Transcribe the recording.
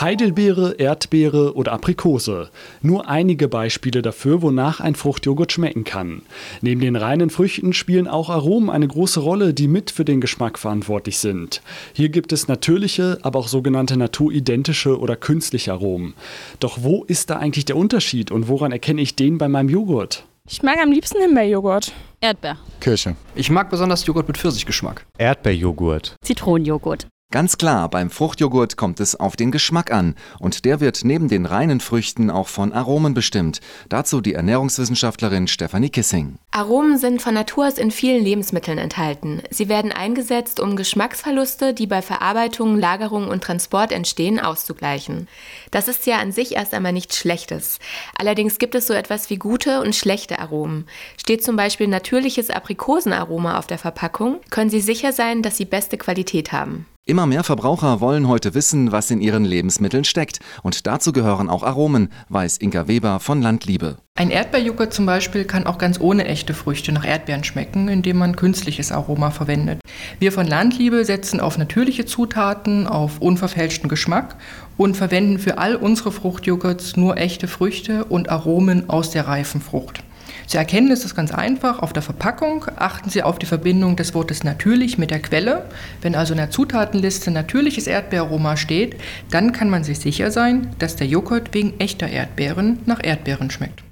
Heidelbeere, Erdbeere oder Aprikose. Nur einige Beispiele dafür, wonach ein Fruchtjoghurt schmecken kann. Neben den reinen Früchten spielen auch Aromen eine große Rolle, die mit für den Geschmack verantwortlich sind. Hier gibt es natürliche, aber auch sogenannte naturidentische oder künstliche Aromen. Doch wo ist da eigentlich der Unterschied und woran erkenne ich den bei meinem Joghurt? Ich mag am liebsten Himbeerjoghurt. Erdbeer. Kirsche. Ich mag besonders Joghurt mit Pfirsichgeschmack. Erdbeerjoghurt. Zitronenjoghurt. Ganz klar, beim Fruchtjoghurt kommt es auf den Geschmack an und der wird neben den reinen Früchten auch von Aromen bestimmt. Dazu die Ernährungswissenschaftlerin Stefanie Kissing. Aromen sind von Natur aus in vielen Lebensmitteln enthalten. Sie werden eingesetzt, um Geschmacksverluste, die bei Verarbeitung, Lagerung und Transport entstehen, auszugleichen. Das ist ja an sich erst einmal nichts Schlechtes. Allerdings gibt es so etwas wie gute und schlechte Aromen. Steht zum Beispiel natürliches Aprikosenaroma auf der Verpackung, können Sie sicher sein, dass sie beste Qualität haben. Immer mehr Verbraucher wollen heute wissen, was in ihren Lebensmitteln steckt. Und dazu gehören auch Aromen, weiß Inka Weber von Landliebe. Ein Erdbeerjoghurt zum Beispiel kann auch ganz ohne echte Früchte nach Erdbeeren schmecken, indem man künstliches Aroma verwendet. Wir von Landliebe setzen auf natürliche Zutaten, auf unverfälschten Geschmack und verwenden für all unsere Fruchtjoghurts nur echte Früchte und Aromen aus der reifen Frucht. Zu erkennen ist es ganz einfach. Auf der Verpackung achten Sie auf die Verbindung des Wortes natürlich mit der Quelle. Wenn also in der Zutatenliste natürliches Erdbeeraroma steht, dann kann man sich sicher sein, dass der Joghurt wegen echter Erdbeeren nach Erdbeeren schmeckt.